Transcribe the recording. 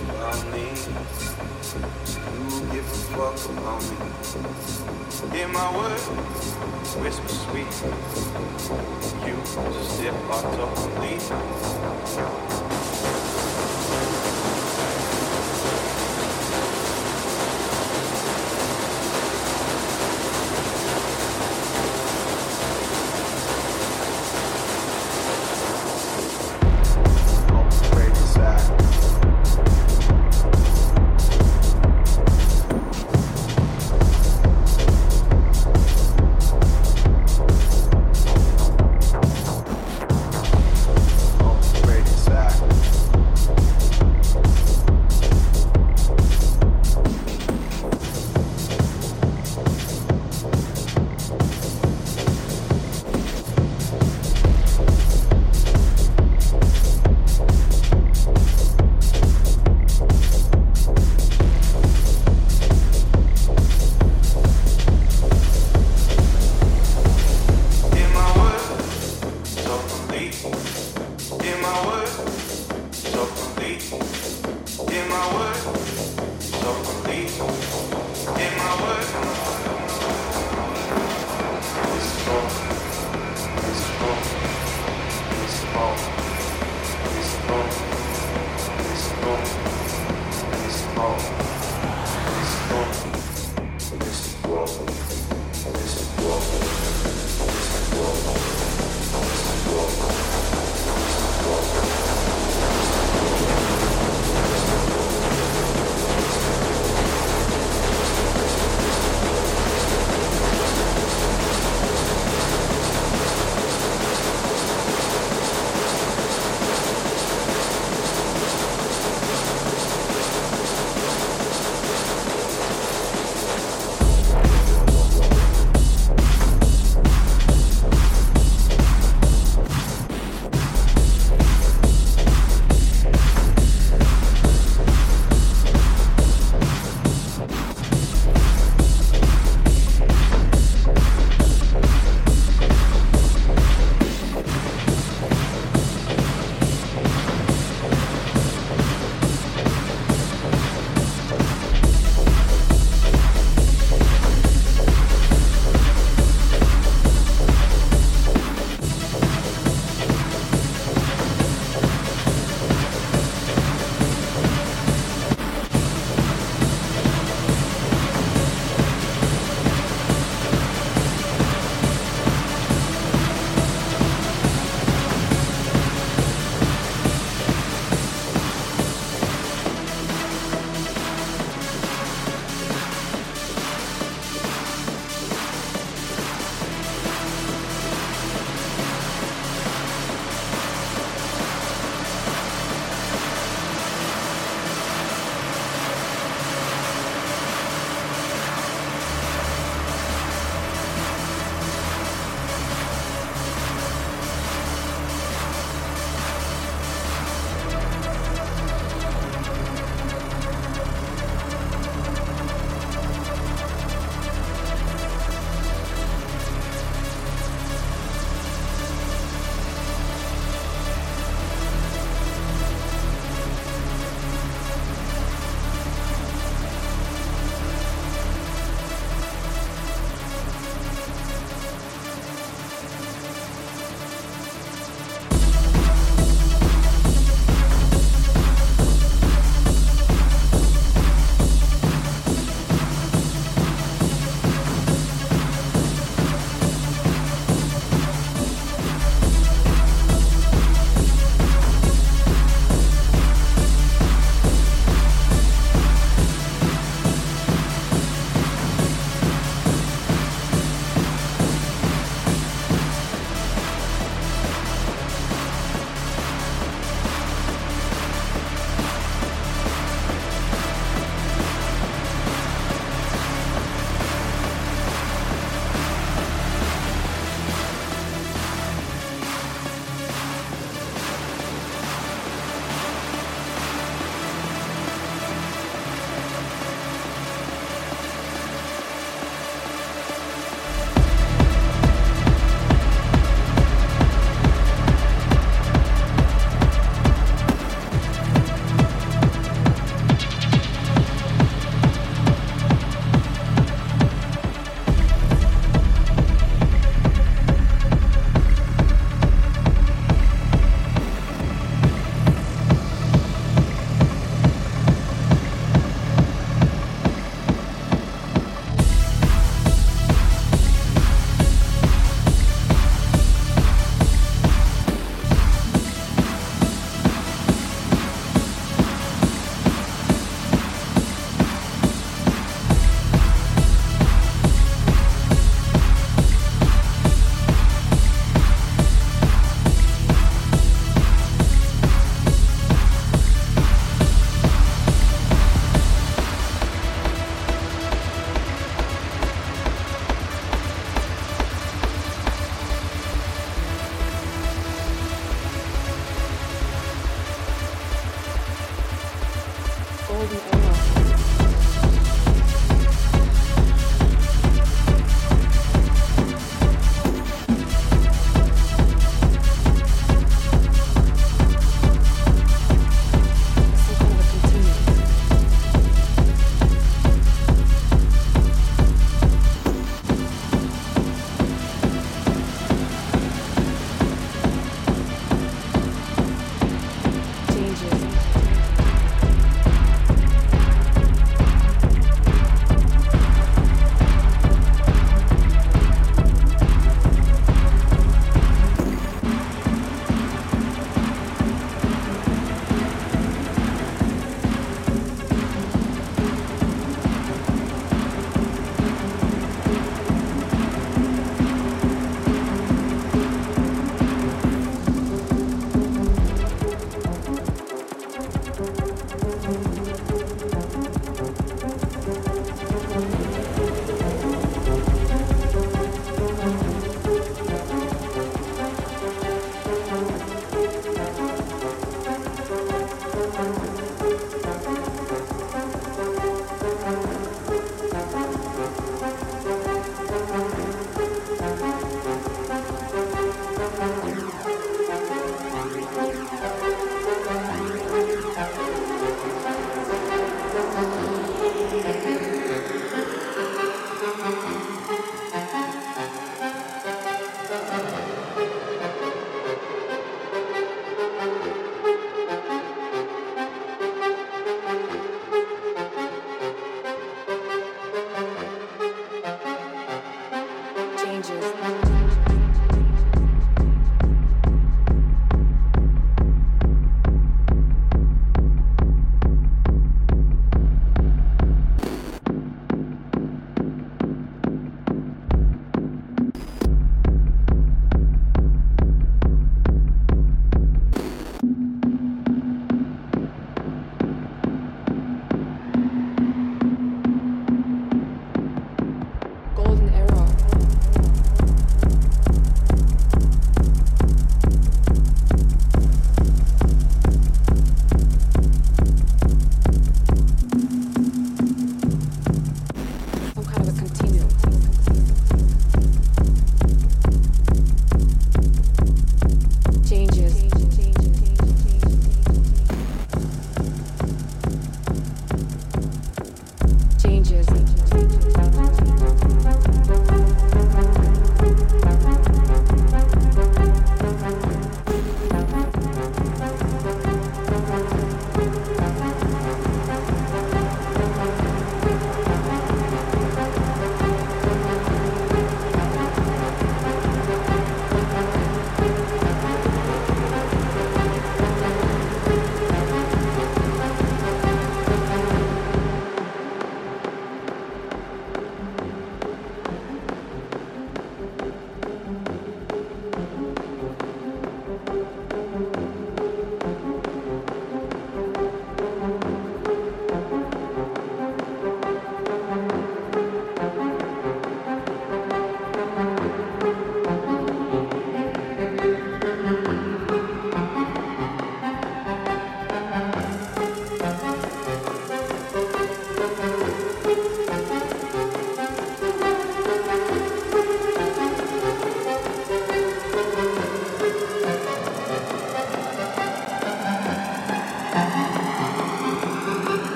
about me? You give a fuck about me? Hear my words, whisper sweet. You just dip our leave.